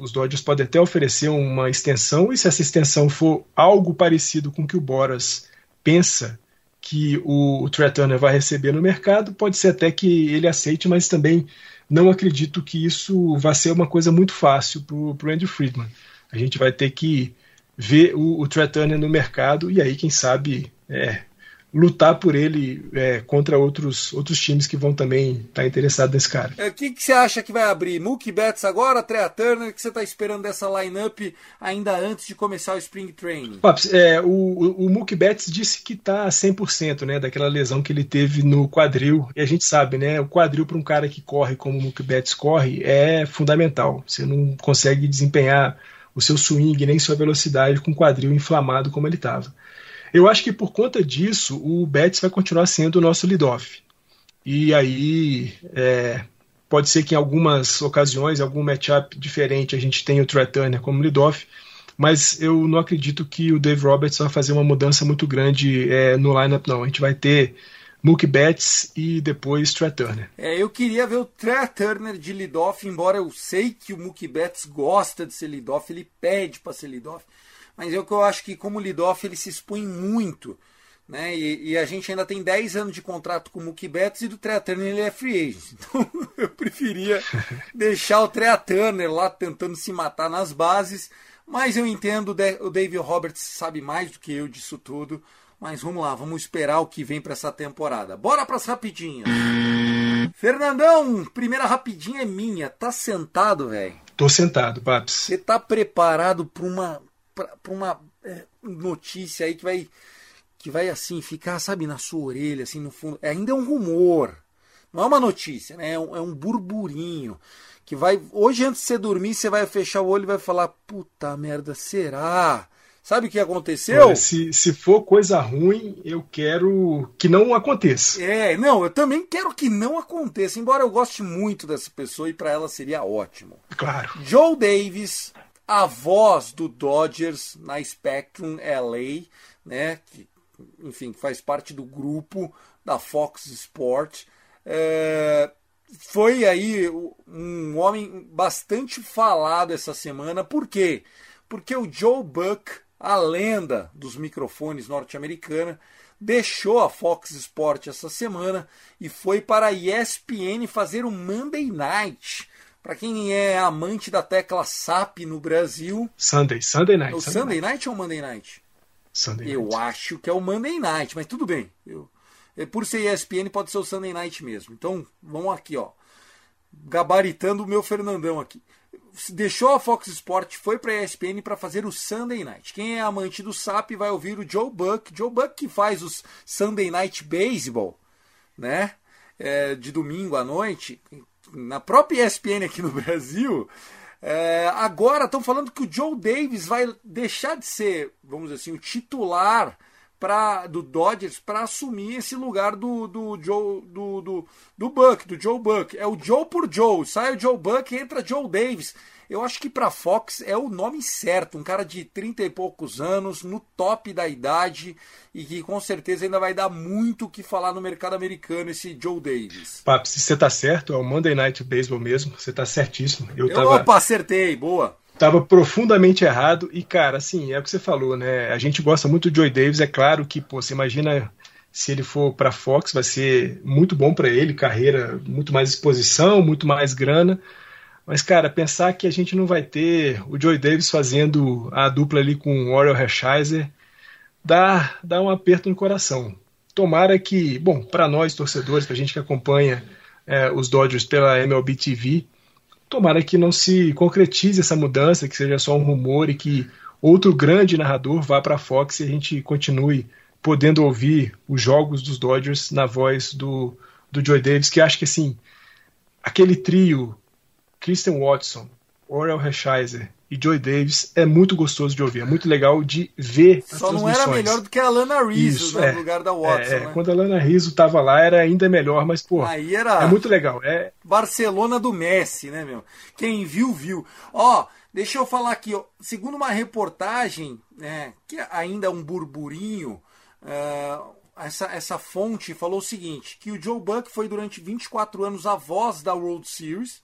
os Dodgers podem até oferecer uma extensão, e se essa extensão for algo parecido com o que o Boras pensa que o, o vai receber no mercado, pode ser até que ele aceite, mas também não acredito que isso vai ser uma coisa muito fácil para o Andrew Friedman. A gente vai ter que ver o, o no mercado e aí, quem sabe, é, lutar por ele é, contra outros, outros times que vão também estar tá interessados nesse cara. O é, que, que você acha que vai abrir? Mookie Betts agora, Trea Turner? O que você está esperando dessa lineup ainda antes de começar o Spring Training? É, o, o Mookie Betts disse que está 100% né, daquela lesão que ele teve no quadril. E a gente sabe, né? O quadril para um cara que corre como o Mookie Betts corre é fundamental. Você não consegue desempenhar o seu swing nem sua velocidade com o quadril inflamado como ele estava. Eu acho que por conta disso, o Betts vai continuar sendo o nosso lead-off. E aí, é, pode ser que em algumas ocasiões, algum matchup diferente, a gente tenha o Trey Turner como lead-off, mas eu não acredito que o Dave Roberts vai fazer uma mudança muito grande é, no lineup, não. A gente vai ter Mookie Betts e depois Trey Turner. É, eu queria ver o Trey Turner de lead-off, embora eu sei que o Mookie Betts gosta de ser lead-off, ele pede para ser lead-off mas é o que eu acho que como Lidoff ele se expõe muito. Né? E, e, a gente ainda tem 10 anos de contrato com o Mookie Betts e do Trea Turner ele é free agent. Então eu preferia deixar o Trea Turner lá tentando se matar nas bases. Mas eu entendo, o David Roberts sabe mais do que eu disso tudo. Mas vamos lá, vamos esperar o que vem para essa temporada. Bora para as rapidinhas. Fernandão, primeira rapidinha é minha. Tá sentado, velho? Tô sentado, Paps. Você tá preparado para uma para uma é, notícia aí que vai que vai assim ficar, sabe, na sua orelha, assim no fundo. É, ainda é um rumor, não é uma notícia, né? É um, é um burburinho que vai hoje antes de você dormir você vai fechar o olho e vai falar puta merda, será? Sabe o que aconteceu? Olha, se, se for coisa ruim, eu quero que não aconteça. É, não, eu também quero que não aconteça, embora eu goste muito dessa pessoa e para ela seria ótimo. Claro. Joe Davis a voz do Dodgers na Spectrum LA, né? Que, enfim, faz parte do grupo da Fox Sport. É, foi aí um homem bastante falado essa semana. Por quê? Porque o Joe Buck, a lenda dos microfones norte-americana, deixou a Fox Sport essa semana e foi para a ESPN fazer o Monday Night para quem é amante da tecla SAP no Brasil. Sunday, Sunday Night. O Sunday, Sunday Night. Night ou Monday Night? Sunday Eu Night. acho que é o Monday Night, mas tudo bem. Eu, é, por ser ESPN, pode ser o Sunday Night mesmo. Então, vamos aqui, ó. Gabaritando o meu Fernandão aqui. Deixou a Fox Sport, foi para a ESPN para fazer o Sunday Night. Quem é amante do SAP vai ouvir o Joe Buck. Joe Buck que faz os Sunday Night Baseball, né? É, de domingo à noite na própria ESPN aqui no Brasil, é, agora estão falando que o Joe Davis vai deixar de ser, vamos dizer assim, o titular pra, do Dodgers para assumir esse lugar do, do Joe do, do, do Buck, do Joe Buck. É o Joe por Joe. Sai o Joe Buck entra Joe Davis. Eu acho que para Fox é o nome certo, um cara de 30 e poucos anos, no top da idade e que com certeza ainda vai dar muito o que falar no mercado americano esse Joe Davis. Papo, se você tá certo, é o Monday Night Baseball mesmo, você tá certíssimo. Eu tava Opa, acertei, boa. Tava profundamente errado e cara, assim, é o que você falou, né? A gente gosta muito do Joe Davis, é claro que, pô, você imagina se ele for para Fox, vai ser muito bom para ele, carreira, muito mais exposição, muito mais grana. Mas, cara, pensar que a gente não vai ter o Joey Davis fazendo a dupla ali com o Oriel Hershiser dá, dá um aperto no coração. Tomara que, bom, para nós torcedores, para a gente que acompanha é, os Dodgers pela MLB TV, tomara que não se concretize essa mudança, que seja só um rumor e que outro grande narrador vá para a Fox e a gente continue podendo ouvir os jogos dos Dodgers na voz do, do Joey Davis, que acho que assim, aquele trio Christian Watson, Orel Hershiser e Joey Davis é muito gostoso de ouvir, é muito legal de ver Só não era melhor do que a Lana Rizzo né, é, no lugar da Watson. É, né? Quando a Lana Rizzo estava lá era ainda melhor, mas pô, Aí era é muito legal. É Barcelona do Messi, né, meu? Quem viu, viu. Ó, deixa eu falar aqui, ó, segundo uma reportagem, né, que ainda é um burburinho, uh, essa, essa fonte falou o seguinte, que o Joe Buck foi durante 24 anos a voz da World Series,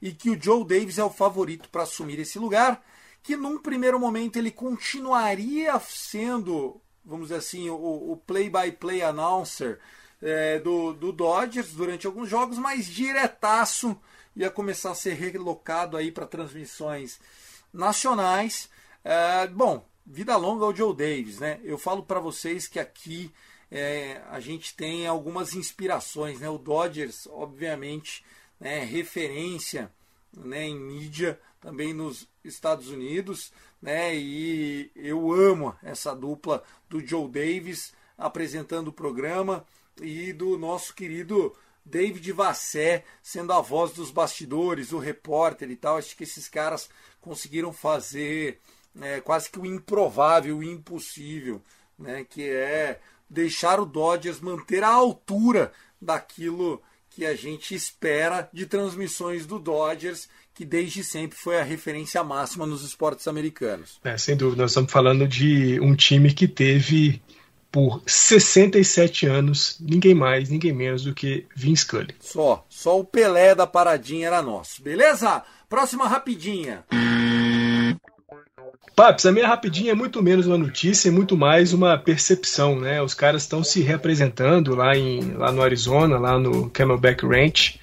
e que o Joe Davis é o favorito para assumir esse lugar, que num primeiro momento ele continuaria sendo, vamos dizer assim, o play-by-play -play announcer é, do, do Dodgers durante alguns jogos, mas diretaço ia começar a ser relocado aí para transmissões nacionais. É, bom, vida longa ao Joe Davis, né? Eu falo para vocês que aqui é, a gente tem algumas inspirações. Né? O Dodgers, obviamente, né, referência né, em mídia também nos Estados Unidos. Né, e eu amo essa dupla do Joe Davis apresentando o programa e do nosso querido David Vassé sendo a voz dos bastidores, o repórter e tal. Acho que esses caras conseguiram fazer é, quase que o improvável, o impossível, né, que é deixar o Dodgers manter a altura daquilo que a gente espera de transmissões do Dodgers, que desde sempre foi a referência máxima nos esportes americanos. É, sem dúvida, nós estamos falando de um time que teve por 67 anos, ninguém mais, ninguém menos do que Vince Scully. Só, só o Pelé da paradinha era nosso. Beleza? Próxima rapidinha. Paps, a minha rapidinha é muito menos uma notícia, é muito mais uma percepção, né? Os caras estão se representando lá, em, lá no Arizona, lá no Camelback Ranch,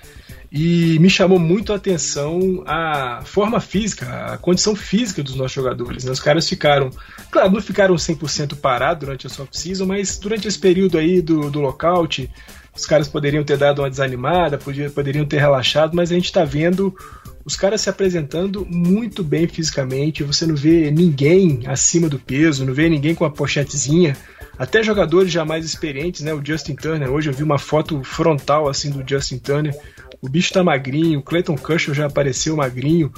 e me chamou muito a atenção a forma física, a condição física dos nossos jogadores. Né? Os caras ficaram, claro, não ficaram 100% parados durante a off-season, mas durante esse período aí do, do lockout, os caras poderiam ter dado uma desanimada, poderiam ter relaxado, mas a gente está vendo os caras se apresentando muito bem fisicamente, você não vê ninguém acima do peso, não vê ninguém com a pochetezinha, até jogadores já mais experientes, né? O Justin Turner, hoje eu vi uma foto frontal assim do Justin Turner, o bicho tá magrinho, o Clayton Kershaw já apareceu magrinho,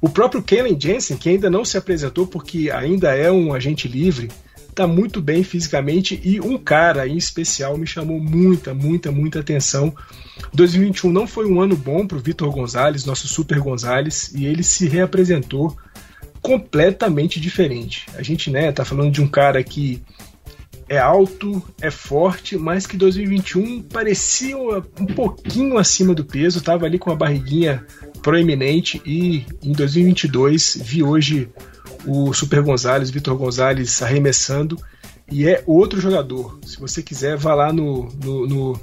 o próprio Kellen Jensen, que ainda não se apresentou porque ainda é um agente livre, tá muito bem fisicamente e um cara em especial me chamou muita, muita, muita atenção. 2021 não foi um ano bom para o Vitor Gonzalez, nosso Super Gonzalez, e ele se reapresentou completamente diferente. A gente, né, tá falando de um cara que é alto, é forte, mas que 2021 parecia um pouquinho acima do peso, tava ali com a barriguinha proeminente e em 2022 vi hoje o Super Gonzalez, Vitor Gonzalez arremessando. E é outro jogador. Se você quiser, vá lá no, no, no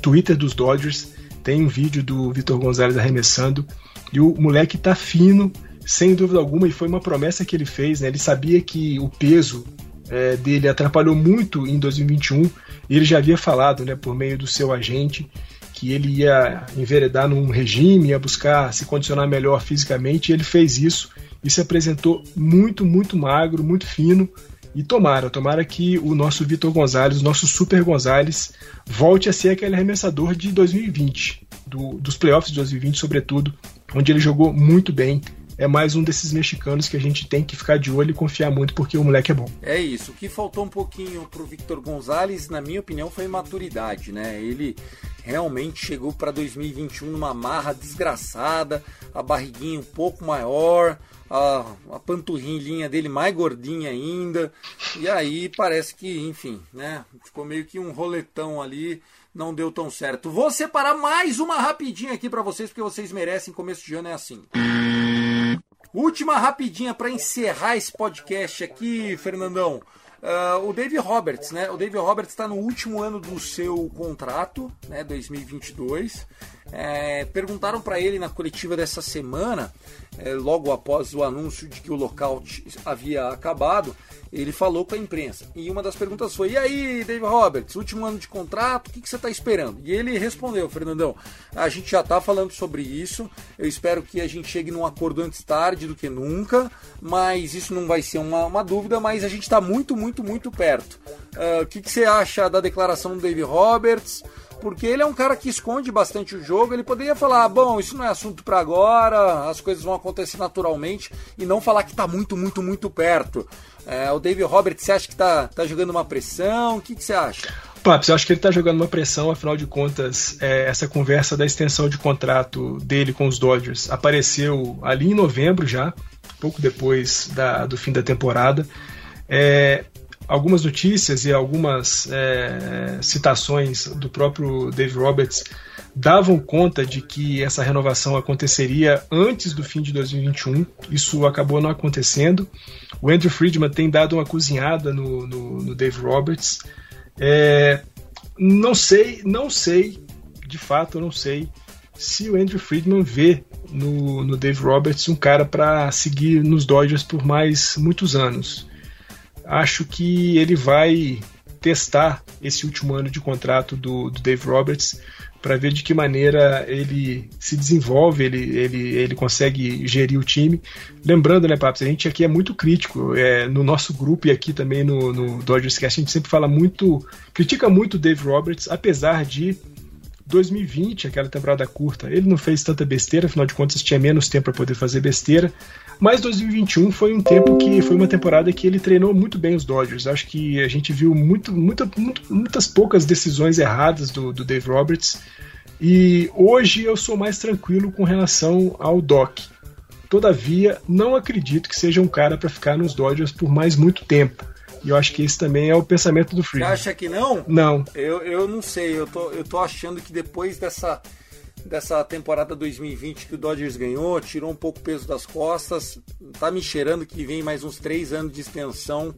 Twitter dos Dodgers, tem um vídeo do Vitor Gonzalez arremessando. E o moleque tá fino, sem dúvida alguma, e foi uma promessa que ele fez, né? Ele sabia que o peso é, dele atrapalhou muito em 2021 e ele já havia falado, né, por meio do seu agente, que ele ia enveredar num regime, ia buscar se condicionar melhor fisicamente, e ele fez isso e se apresentou muito, muito magro, muito fino. E tomara, tomara que o nosso Vitor Gonzalez, o nosso Super Gonzalez, volte a ser aquele arremessador de 2020, do, dos playoffs de 2020, sobretudo, onde ele jogou muito bem. É mais um desses mexicanos que a gente tem que ficar de olho e confiar muito, porque o moleque é bom. É isso. O que faltou um pouquinho pro Victor Gonzalez, na minha opinião, foi maturidade, né? Ele realmente chegou para 2021 numa marra desgraçada, a barriguinha um pouco maior, a, a panturrilhinha dele mais gordinha ainda. E aí parece que, enfim, né? Ficou meio que um roletão ali, não deu tão certo. Vou separar mais uma rapidinha aqui para vocês, porque vocês merecem. Começo de ano é assim. Última rapidinha para encerrar esse podcast aqui, Fernandão. Uh, o Dave Roberts, né? O Dave Roberts está no último ano do seu contrato, né? 2022. É, perguntaram para ele na coletiva dessa semana, é, logo após o anúncio de que o lockout havia acabado, ele falou com a imprensa. E uma das perguntas foi: E aí, Dave Roberts, último ano de contrato, o que, que você está esperando? E ele respondeu: Fernandão, a gente já está falando sobre isso. Eu espero que a gente chegue num acordo antes tarde do que nunca, mas isso não vai ser uma, uma dúvida. Mas a gente está muito, muito, muito perto. Uh, o que, que você acha da declaração do Dave Roberts? Porque ele é um cara que esconde bastante o jogo. Ele poderia falar: ah, bom, isso não é assunto para agora, as coisas vão acontecer naturalmente, e não falar que tá muito, muito, muito perto. É, o David Roberts, você acha que tá, tá jogando uma pressão? O que, que você acha? Paps, eu acho que ele tá jogando uma pressão, afinal de contas, é, essa conversa da extensão de contrato dele com os Dodgers apareceu ali em novembro já, pouco depois da, do fim da temporada. É, algumas notícias e algumas é, citações do próprio Dave Roberts davam conta de que essa renovação aconteceria antes do fim de 2021. Isso acabou não acontecendo. O Andrew Friedman tem dado uma cozinhada no, no, no Dave Roberts. É, não sei, não sei, de fato, não sei se o Andrew Friedman vê no, no Dave Roberts um cara para seguir nos Dodgers por mais muitos anos acho que ele vai testar esse último ano de contrato do, do Dave Roberts para ver de que maneira ele se desenvolve, ele, ele, ele consegue gerir o time. Lembrando, né, Paps, a gente aqui é muito crítico, é, no nosso grupo e aqui também no, no Dodgers Cast, a gente sempre fala muito, critica muito o Dave Roberts, apesar de 2020, aquela temporada curta, ele não fez tanta besteira, afinal de contas tinha menos tempo para poder fazer besteira. Mas 2021 foi um tempo que foi uma temporada que ele treinou muito bem os Dodgers. Acho que a gente viu muito, muito, muito muitas poucas decisões erradas do, do Dave Roberts. E hoje eu sou mais tranquilo com relação ao Doc. Todavia, não acredito que seja um cara para ficar nos Dodgers por mais muito tempo. E eu acho que esse também é o pensamento do Freeman. Você acha que não? Não. Eu, eu não sei. Eu tô, eu tô achando que depois dessa, dessa temporada 2020 que o Dodgers ganhou, tirou um pouco o peso das costas, tá me cheirando que vem mais uns três anos de extensão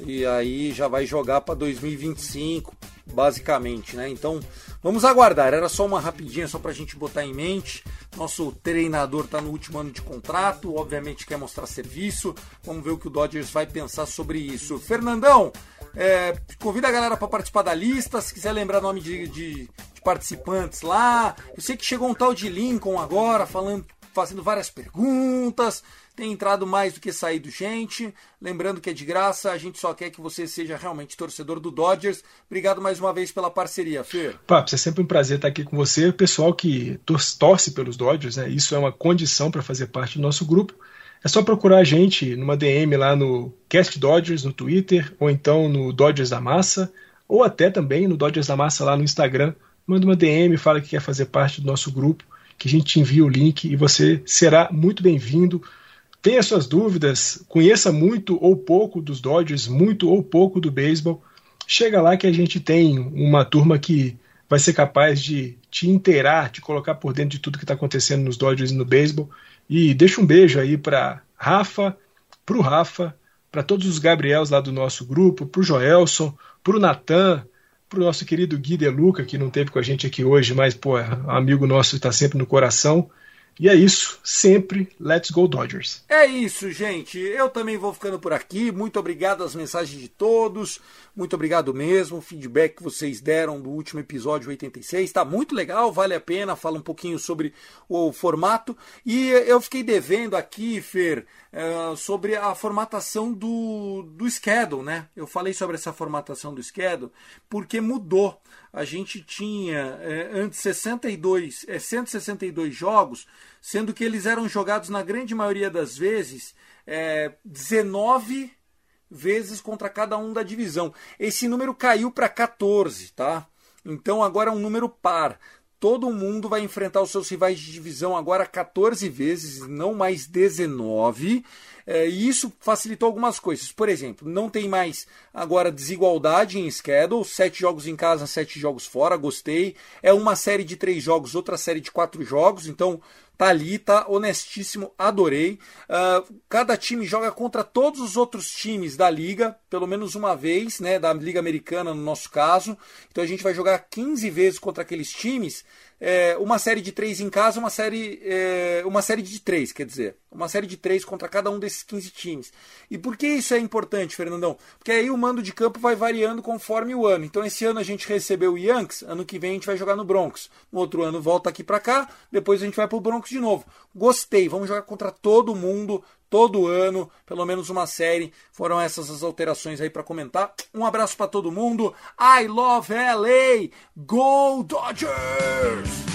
e aí já vai jogar para 2025, basicamente, né? Então vamos aguardar. Era só uma rapidinha, só para a gente botar em mente. Nosso treinador está no último ano de contrato, obviamente quer mostrar serviço. Vamos ver o que o Dodgers vai pensar sobre isso. Fernandão, é, convida a galera para participar da lista. Se quiser lembrar nome de, de, de, participantes lá. Eu sei que chegou um tal de Lincoln agora, falando, fazendo várias perguntas. Tem entrado mais do que saído gente. Lembrando que é de graça, a gente só quer que você seja realmente torcedor do Dodgers. Obrigado mais uma vez pela parceria, Fer. Papo, é sempre um prazer estar aqui com você. Pessoal que torce pelos Dodgers, né? Isso é uma condição para fazer parte do nosso grupo. É só procurar a gente numa DM lá no Cast Dodgers no Twitter, ou então no Dodgers da Massa, ou até também no Dodgers da Massa lá no Instagram. Manda uma DM, fala que quer fazer parte do nosso grupo, que a gente te envia o link e você será muito bem-vindo tenha suas dúvidas, conheça muito ou pouco dos Dodgers, muito ou pouco do beisebol, chega lá que a gente tem uma turma que vai ser capaz de te inteirar, te colocar por dentro de tudo que está acontecendo nos Dodgers e no beisebol. E deixa um beijo aí para Rafa, para o Rafa, para todos os Gabriels lá do nosso grupo, para o Joelson, para o Natan, para o nosso querido Gui Deluca, que não teve com a gente aqui hoje, mas pô, é amigo nosso está sempre no coração. E é isso, sempre Let's Go Dodgers. É isso, gente. Eu também vou ficando por aqui. Muito obrigado às mensagens de todos. Muito obrigado mesmo. O feedback que vocês deram do último episódio 86 está muito legal, vale a pena. Fala um pouquinho sobre o formato. E eu fiquei devendo aqui, Fer, uh, sobre a formatação do, do schedule, né? Eu falei sobre essa formatação do schedule porque mudou a gente tinha é, antes 62, é, 162 jogos, sendo que eles eram jogados na grande maioria das vezes é, 19 vezes contra cada um da divisão. Esse número caiu para 14, tá? Então agora é um número par. Todo mundo vai enfrentar os seus rivais de divisão agora 14 vezes, não mais 19. É, e isso facilitou algumas coisas. Por exemplo, não tem mais agora desigualdade em schedule, sete jogos em casa, sete jogos fora, gostei. É uma série de três jogos, outra série de quatro jogos, então tá ali, tá honestíssimo, adorei. Uh, cada time joga contra todos os outros times da liga, pelo menos uma vez, né, da Liga Americana no nosso caso. Então a gente vai jogar 15 vezes contra aqueles times é, uma série de três em casa, uma série, é, uma série de três, quer dizer, uma série de três contra cada um desses 15 times. E por que isso é importante, Fernandão? Porque aí o mando de campo vai variando conforme o ano. Então esse ano a gente recebeu o Yankees, ano que vem a gente vai jogar no Broncos. No outro ano volta aqui para cá, depois a gente vai pro Broncos de novo. Gostei, vamos jogar contra todo mundo, todo ano, pelo menos uma série. Foram essas as alterações aí para comentar. Um abraço para todo mundo. I love LA. Go Dodgers!